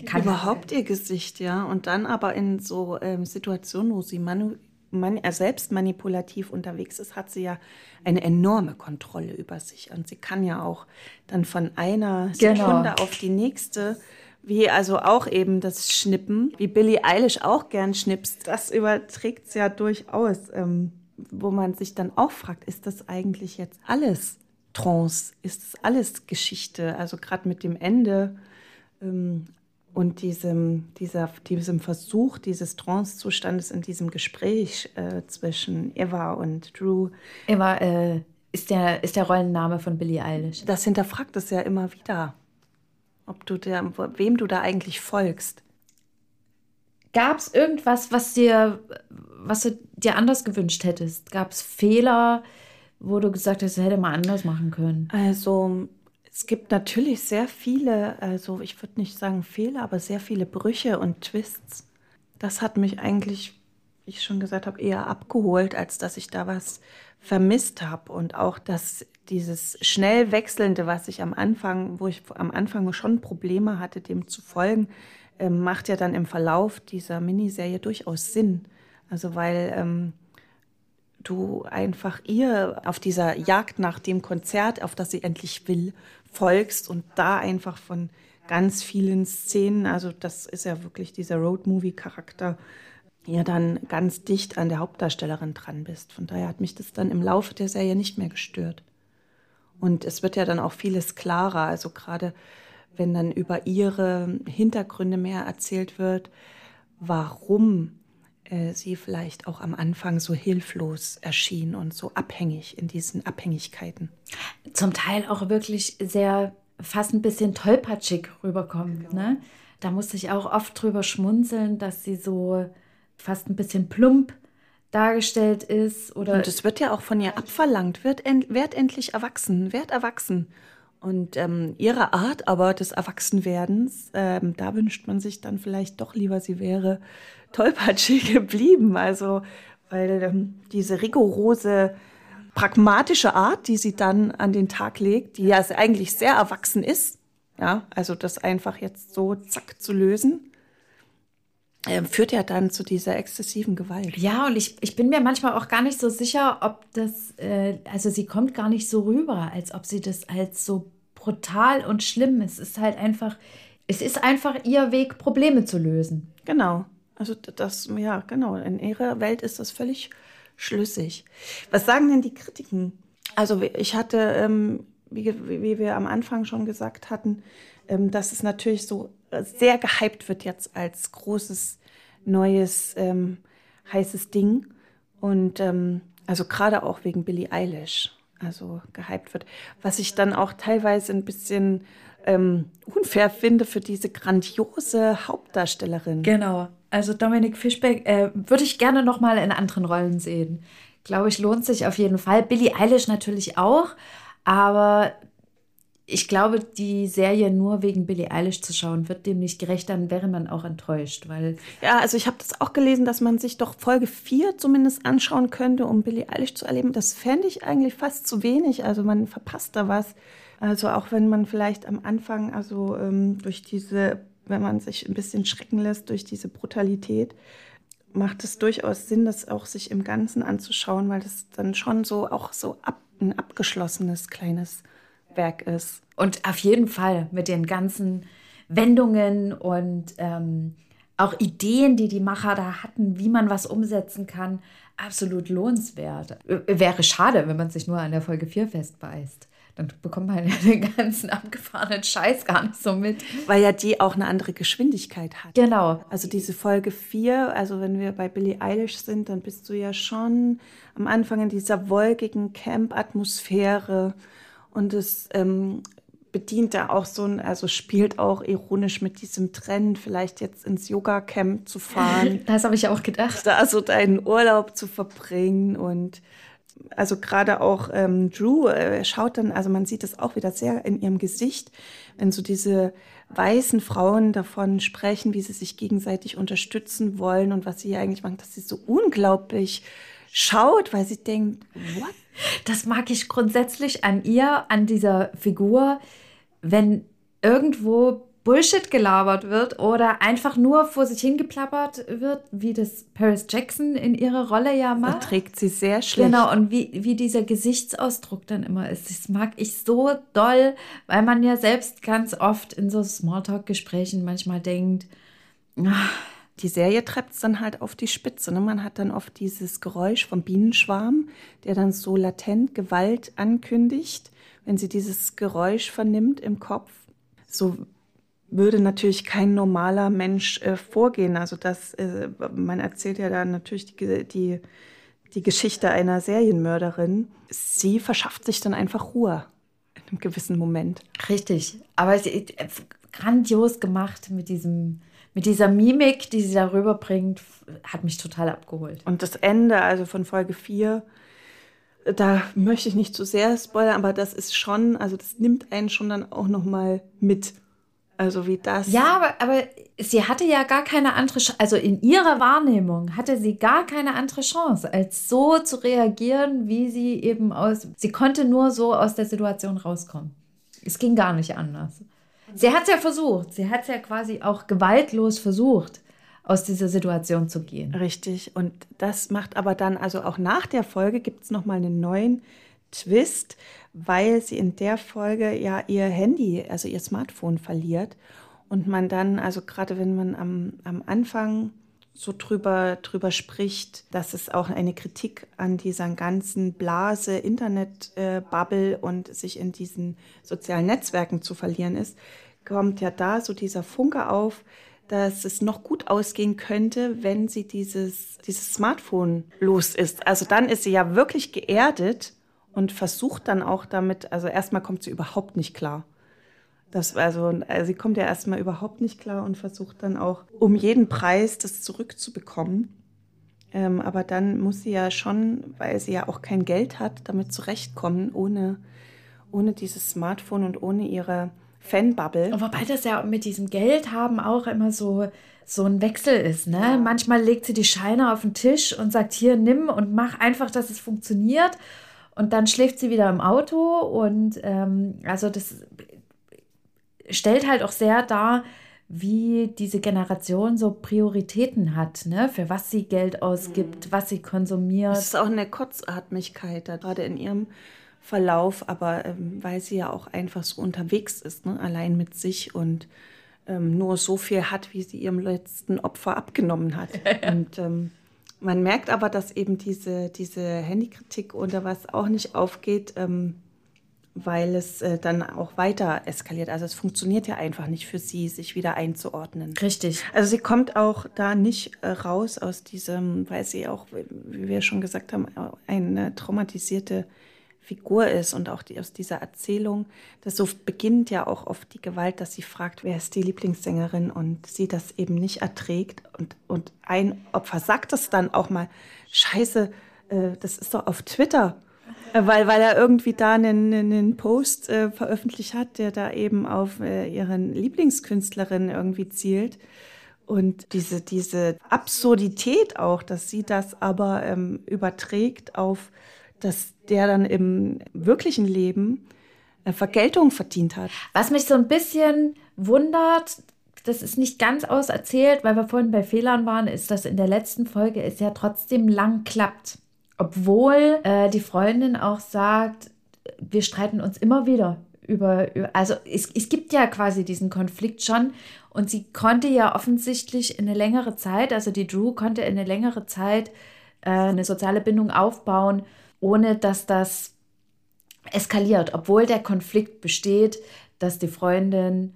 Überhaupt ihr Gesicht, ja. Und dann aber in so ähm, Situationen, wo sie manu man, er selbst manipulativ unterwegs ist, hat sie ja eine enorme Kontrolle über sich. Und sie kann ja auch dann von einer genau. Sekunde auf die nächste, wie also auch eben das Schnippen, wie Billie Eilish auch gern schnippst, das überträgt es ja durchaus, ähm, wo man sich dann auch fragt, ist das eigentlich jetzt alles Trance? Ist das alles Geschichte? Also gerade mit dem Ende. Ähm, und diesem, dieser, diesem Versuch dieses Trance-Zustandes in diesem Gespräch äh, zwischen Eva und Drew. Eva äh, ist, der, ist der Rollenname von Billie Eilish. Das hinterfragt es ja immer wieder, ob du der, wem du da eigentlich folgst. Gab es irgendwas, was dir, was du dir anders gewünscht hättest? Gab es Fehler, wo du gesagt hast, hätte man anders machen können? Also es gibt natürlich sehr viele, also ich würde nicht sagen Fehler, aber sehr viele Brüche und Twists. Das hat mich eigentlich, wie ich schon gesagt habe, eher abgeholt, als dass ich da was vermisst habe. Und auch das, dieses schnell wechselnde, was ich am Anfang, wo ich am Anfang schon Probleme hatte, dem zu folgen, äh, macht ja dann im Verlauf dieser Miniserie durchaus Sinn. Also weil ähm, du einfach ihr auf dieser Jagd nach dem Konzert, auf das sie endlich will, folgst und da einfach von ganz vielen Szenen, also das ist ja wirklich dieser Roadmovie-Charakter, ja dann ganz dicht an der Hauptdarstellerin dran bist. Von daher hat mich das dann im Laufe der Serie nicht mehr gestört. Und es wird ja dann auch vieles klarer, also gerade wenn dann über ihre Hintergründe mehr erzählt wird, warum äh, sie vielleicht auch am Anfang so hilflos erschien und so abhängig in diesen Abhängigkeiten. Zum Teil auch wirklich sehr fast ein bisschen tollpatschig rüberkommt. Genau. Ne? Da musste ich auch oft drüber schmunzeln, dass sie so fast ein bisschen plump dargestellt ist. Oder und es wird ja auch von ihr abverlangt, wird, end, werd endlich erwachsen, werd erwachsen. Und ähm, ihre Art aber des Erwachsenwerdens, ähm, da wünscht man sich dann vielleicht doch lieber, sie wäre tollpatschig geblieben. Also, weil ähm, diese rigorose, pragmatische Art, die sie dann an den Tag legt, die ja eigentlich sehr erwachsen ist, ja, also das einfach jetzt so zack zu lösen, äh, führt ja dann zu dieser exzessiven Gewalt. Ja, und ich, ich bin mir manchmal auch gar nicht so sicher, ob das, äh, also sie kommt gar nicht so rüber, als ob sie das als so brutal und schlimm ist. Es ist halt einfach, es ist einfach ihr Weg, Probleme zu lösen. Genau. Also das, ja, genau. In ihrer Welt ist das völlig schlüssig. Was sagen denn die Kritiken? Also ich hatte, ähm, wie, wie wir am Anfang schon gesagt hatten, ähm, dass es natürlich so sehr gehypt wird jetzt als großes, neues, ähm, heißes Ding. Und ähm, also gerade auch wegen Billie Eilish, also gehypt wird. Was ich dann auch teilweise ein bisschen ähm, unfair finde für diese grandiose Hauptdarstellerin. Genau. Also Dominik Fischbeck äh, würde ich gerne noch mal in anderen Rollen sehen. Glaube ich, lohnt sich auf jeden Fall. Billie Eilish natürlich auch, aber ich glaube, die Serie nur wegen Billie Eilish zu schauen, wird dem nicht gerecht, dann wäre man auch enttäuscht. Weil ja, also ich habe das auch gelesen, dass man sich doch Folge 4 zumindest anschauen könnte, um Billie Eilish zu erleben. Das fände ich eigentlich fast zu wenig. Also man verpasst da was. Also auch wenn man vielleicht am Anfang, also ähm, durch diese, wenn man sich ein bisschen schrecken lässt durch diese Brutalität, macht es durchaus Sinn, das auch sich im Ganzen anzuschauen, weil das dann schon so auch so ab, ein abgeschlossenes kleines Werk ist. Und auf jeden Fall mit den ganzen Wendungen und ähm, auch Ideen, die die Macher da hatten, wie man was umsetzen kann, absolut lohnenswert. Wäre schade, wenn man sich nur an der Folge 4 festbeißt. Dann bekommt man ja den ganzen abgefahrenen Scheiß gar nicht so mit. Weil ja die auch eine andere Geschwindigkeit hat. Genau. Also diese Folge 4, also wenn wir bei Billie Eilish sind, dann bist du ja schon am Anfang in dieser wolkigen Camp-Atmosphäre und es ähm, bedient da auch so ein, also spielt auch ironisch mit diesem Trend, vielleicht jetzt ins Yoga-Camp zu fahren. Das habe ich auch gedacht. Da so deinen Urlaub zu verbringen und also gerade auch ähm, Drew äh, schaut dann, also man sieht das auch wieder sehr in ihrem Gesicht, wenn so diese weißen Frauen davon sprechen, wie sie sich gegenseitig unterstützen wollen und was sie hier eigentlich machen, dass sie so unglaublich schaut, weil sie denkt, what? Das mag ich grundsätzlich an ihr, an dieser Figur, wenn irgendwo Bullshit gelabert wird oder einfach nur vor sich hingeplappert wird, wie das Paris Jackson in ihrer Rolle ja macht. Da trägt sie sehr schlecht. Genau, und wie, wie dieser Gesichtsausdruck dann immer ist. Das mag ich so doll, weil man ja selbst ganz oft in so Smalltalk-Gesprächen manchmal denkt, ach, die Serie treibt es dann halt auf die Spitze. Ne? Man hat dann oft dieses Geräusch vom Bienenschwarm, der dann so latent Gewalt ankündigt, wenn sie dieses Geräusch vernimmt im Kopf. So würde natürlich kein normaler Mensch äh, vorgehen. Also das, äh, man erzählt ja dann natürlich die, die, die Geschichte einer Serienmörderin. Sie verschafft sich dann einfach Ruhe in einem gewissen Moment. Richtig, aber sie, äh, grandios gemacht mit diesem mit dieser Mimik, die sie darüber bringt, hat mich total abgeholt. Und das Ende, also von Folge 4, da möchte ich nicht zu sehr spoilern, aber das ist schon, also das nimmt einen schon dann auch noch mal mit. Also wie das. Ja, aber, aber sie hatte ja gar keine andere, also in ihrer Wahrnehmung hatte sie gar keine andere Chance, als so zu reagieren, wie sie eben aus, sie konnte nur so aus der Situation rauskommen. Es ging gar nicht anders. Sie hat es ja versucht. Sie hat es ja quasi auch gewaltlos versucht, aus dieser Situation zu gehen. Richtig. Und das macht aber dann, also auch nach der Folge gibt es nochmal einen neuen Twist, weil sie in der Folge ja ihr Handy, also ihr Smartphone verliert. Und man dann, also gerade wenn man am, am Anfang so drüber, drüber spricht, dass es auch eine Kritik an dieser ganzen Blase, Internet-Bubble äh, und sich in diesen sozialen Netzwerken zu verlieren ist, kommt ja da so dieser Funke auf, dass es noch gut ausgehen könnte, wenn sie dieses, dieses Smartphone los ist. Also dann ist sie ja wirklich geerdet und versucht dann auch damit, also erstmal kommt sie überhaupt nicht klar. Das, also, also sie kommt ja erstmal überhaupt nicht klar und versucht dann auch um jeden Preis das zurückzubekommen. Ähm, aber dann muss sie ja schon, weil sie ja auch kein Geld hat, damit zurechtkommen, ohne, ohne dieses Smartphone und ohne ihre Fanbubble. Wobei das ja mit diesem Geld haben auch immer so, so ein Wechsel ist. Ne? Ja. Manchmal legt sie die Scheine auf den Tisch und sagt, hier, nimm und mach einfach, dass es funktioniert. Und dann schläft sie wieder im Auto. Und ähm, also das stellt halt auch sehr dar, wie diese Generation so Prioritäten hat, ne? für was sie Geld ausgibt, mhm. was sie konsumiert. Es ist auch eine Kurzatmigkeit, da gerade in ihrem Verlauf, aber ähm, weil sie ja auch einfach so unterwegs ist, ne? allein mit sich und ähm, nur so viel hat, wie sie ihrem letzten Opfer abgenommen hat. und ähm, man merkt aber, dass eben diese, diese Handykritik oder was auch nicht aufgeht, ähm, weil es äh, dann auch weiter eskaliert. Also es funktioniert ja einfach nicht für sie, sich wieder einzuordnen. Richtig. Also sie kommt auch da nicht äh, raus aus diesem, weil sie auch, wie wir schon gesagt haben, eine traumatisierte Figur ist und auch die, aus dieser Erzählung, das so beginnt ja auch oft die Gewalt, dass sie fragt, wer ist die Lieblingssängerin und sie das eben nicht erträgt und, und ein Opfer sagt es dann auch mal, scheiße, äh, das ist doch auf Twitter weil, weil er irgendwie da einen, einen Post äh, veröffentlicht hat, der da eben auf äh, ihren Lieblingskünstlerin irgendwie zielt. Und diese, diese Absurdität auch, dass sie das aber ähm, überträgt auf, dass der dann im wirklichen Leben äh, Vergeltung verdient hat. Was mich so ein bisschen wundert, das ist nicht ganz auserzählt, weil wir vorhin bei Fehlern waren, ist, dass in der letzten Folge es ja trotzdem lang klappt. Obwohl äh, die Freundin auch sagt, wir streiten uns immer wieder über, also es, es gibt ja quasi diesen Konflikt schon und sie konnte ja offensichtlich in eine längere Zeit, also die Drew konnte in eine längere Zeit äh, eine soziale Bindung aufbauen, ohne dass das eskaliert, obwohl der Konflikt besteht, dass die Freundin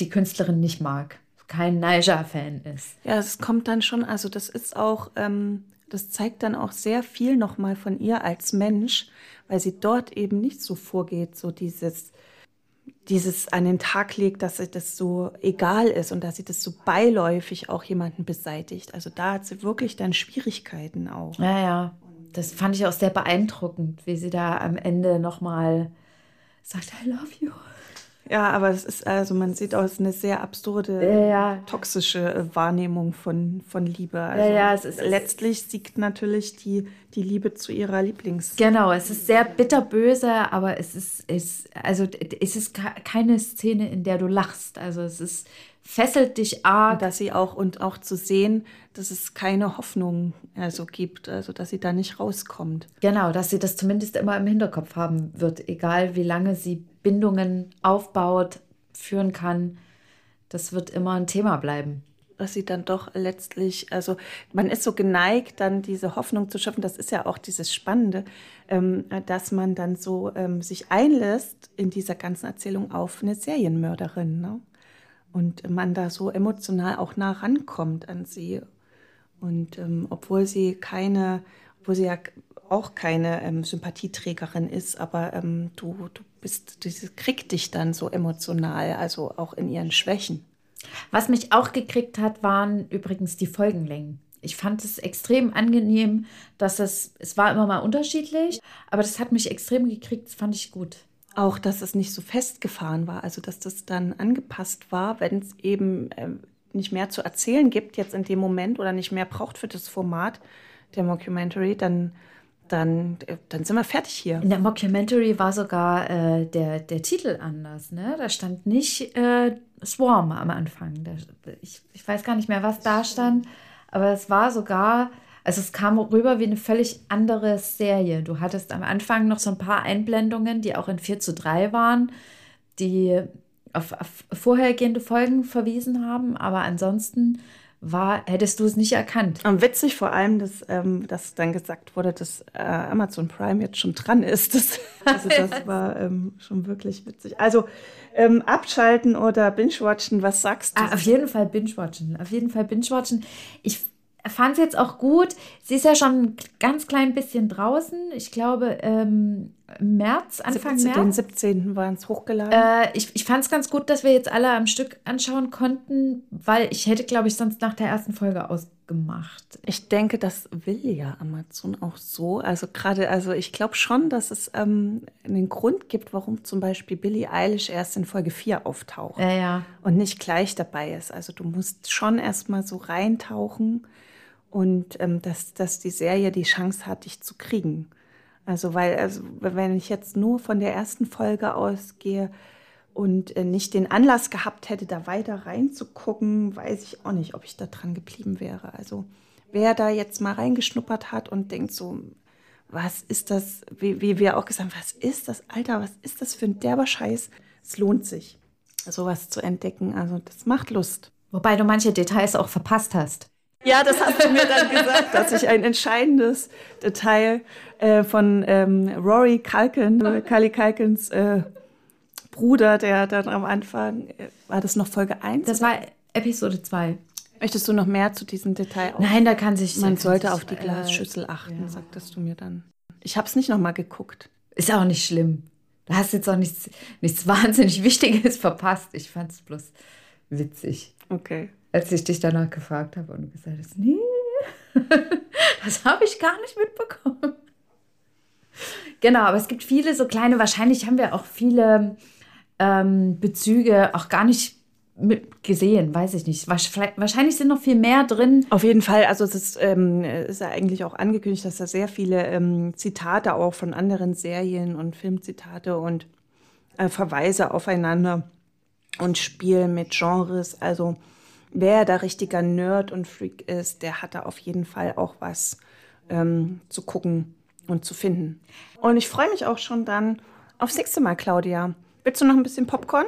die Künstlerin nicht mag, kein Naija-Fan ist. Ja, es kommt dann schon, also das ist auch ähm, das zeigt dann auch sehr viel nochmal von ihr als Mensch, weil sie dort eben nicht so vorgeht, so dieses, dieses an den Tag legt, dass sie das so egal ist und dass sie das so beiläufig auch jemanden beseitigt. Also da hat sie wirklich dann Schwierigkeiten auch. Ja, ja. Das fand ich auch sehr beeindruckend, wie sie da am Ende nochmal sagt, I love you. Ja, aber es ist also, man sieht aus eine sehr absurde, Ja, ja. toxische äh, Wahrnehmung von, von Liebe. Also Ja, ja, es ist- letztlich siegt natürlich die, die Liebe zu ihrer Lieblings. Genau, es ist sehr bitterböse, aber es ist, ist also es ist ke- keine Szene, in der du lachst. Also es ist fesselt dich arg. dass sie auch und auch zu sehen, dass es keine Hoffnung also gibt, also dass sie da nicht rauskommt. Genau, dass sie das zumindest immer im Hinterkopf haben wird, egal wie lange sie Bindungen aufbaut, führen kann. Das wird immer ein Thema bleiben. Dass sie dann doch letztlich, also man ist so geneigt, dann diese Hoffnung zu schaffen, das ist ja auch dieses Spannende, ähm, dass man dann so ähm, sich einlässt in dieser ganzen Erzählung auf eine Serienmörderin. Ne? Und man da so emotional auch nah rankommt an sie. Und ähm, obwohl sie keine, obwohl sie ja auch keine ähm, Sympathieträgerin ist, aber ähm, du, du bist, diese kriegt dich dann so emotional, also auch in ihren Schwächen. Was mich auch gekriegt hat, waren übrigens die Folgenlängen. Ich fand es extrem angenehm, dass es, es war immer mal unterschiedlich, aber das hat mich extrem gekriegt, das fand ich gut. Auch, dass es nicht so festgefahren war, also dass das dann angepasst war, wenn es eben ähm, nicht mehr zu erzählen gibt jetzt in dem Moment oder nicht mehr braucht für das Format der Mockumentary, dann, dann, dann sind wir fertig hier. In der Mockumentary war sogar äh, der, der Titel anders. Ne? Da stand nicht äh, Swarm am Anfang. Da, ich, ich weiß gar nicht mehr, was da stand, aber es war sogar, also es kam rüber wie eine völlig andere Serie. Du hattest am Anfang noch so ein paar Einblendungen, die auch in 4 zu 3 waren, die auf, auf vorhergehende Folgen verwiesen haben, aber ansonsten war, hättest du es nicht erkannt. Und witzig vor allem, dass, ähm, dass dann gesagt wurde, dass äh, Amazon Prime jetzt schon dran ist. Das, also das war ähm, schon wirklich witzig. Also ähm, abschalten oder binge-watchen, was sagst du? Ah, auf jeden Fall binge-watchen. Auf jeden Fall binge-watchen. Ich fand es jetzt auch gut. Sie ist ja schon ein ganz klein bisschen draußen. Ich glaube, ähm, März, Anfang 17, Den März. 17. waren es hochgeladen. Äh, ich ich fand es ganz gut, dass wir jetzt alle am Stück anschauen konnten, weil ich hätte, glaube ich, sonst nach der ersten Folge ausgemacht. Ich denke, das will ja Amazon auch so. Also gerade, also ich glaube schon, dass es ähm, einen Grund gibt, warum zum Beispiel Billie Eilish erst in Folge 4 auftaucht Ja, ja. und nicht gleich dabei ist. Also du musst schon erstmal so reintauchen und ähm, dass, dass die Serie die Chance hat, dich zu kriegen. Also weil, also wenn ich jetzt nur von der ersten Folge ausgehe und äh, nicht den Anlass gehabt hätte, da weiter reinzugucken, weiß ich auch nicht, ob ich da dran geblieben wäre. Also wer da jetzt mal reingeschnuppert hat und denkt so, was ist das, wie, wie wir auch gesagt haben, was ist das, Alter, was ist das für ein derber Scheiß? Es lohnt sich, sowas zu entdecken. Also das macht Lust. Wobei du manche Details auch verpasst hast. Ja, das hast du mir dann gesagt, dass ich ein entscheidendes Detail äh, von ähm, Rory Culkin, äh, Kali Culkins äh, Bruder, der dann am Anfang, äh, war das noch Folge 1? Das war Episode 2. Möchtest du noch mehr zu diesem Detail? Auch? Nein, da kann sich. Man sollte sich, auf die äh, Glasschüssel achten, sagtest du mir dann. Ich habe es nicht nochmal geguckt. Ist auch nicht schlimm. Du hast jetzt auch nichts, nichts wahnsinnig Wichtiges verpasst. Ich fand es bloß witzig, Okay. Als ich dich danach gefragt habe und gesagt hast, nee, das habe ich gar nicht mitbekommen. Genau, aber es gibt viele so kleine, wahrscheinlich haben wir auch viele ähm, Bezüge auch gar nicht gesehen, weiß ich nicht. Wahrsch- Wahrscheinlich sind noch viel mehr drin. Auf jeden Fall, also es ist, ähm, ist ja eigentlich auch angekündigt, dass da sehr viele ähm, Zitate auch von anderen Serien und Filmzitate und äh, Verweise aufeinander und Spiel mit Genres. Also wer da richtiger Nerd und Freak ist, der hat da auf jeden Fall auch was ähm, zu gucken und zu finden. Und ich freue mich auch schon dann aufs nächste Mal, Claudia. Willst du noch ein bisschen Popcorn?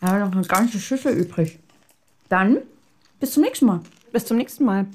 Wir haben noch eine ganze Schüssel übrig. Dann bis zum nächsten Mal. Bis zum nächsten Mal.